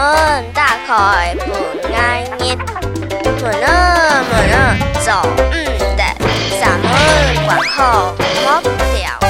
大门打开不爱你门能门能走不得咱们往后莫掉。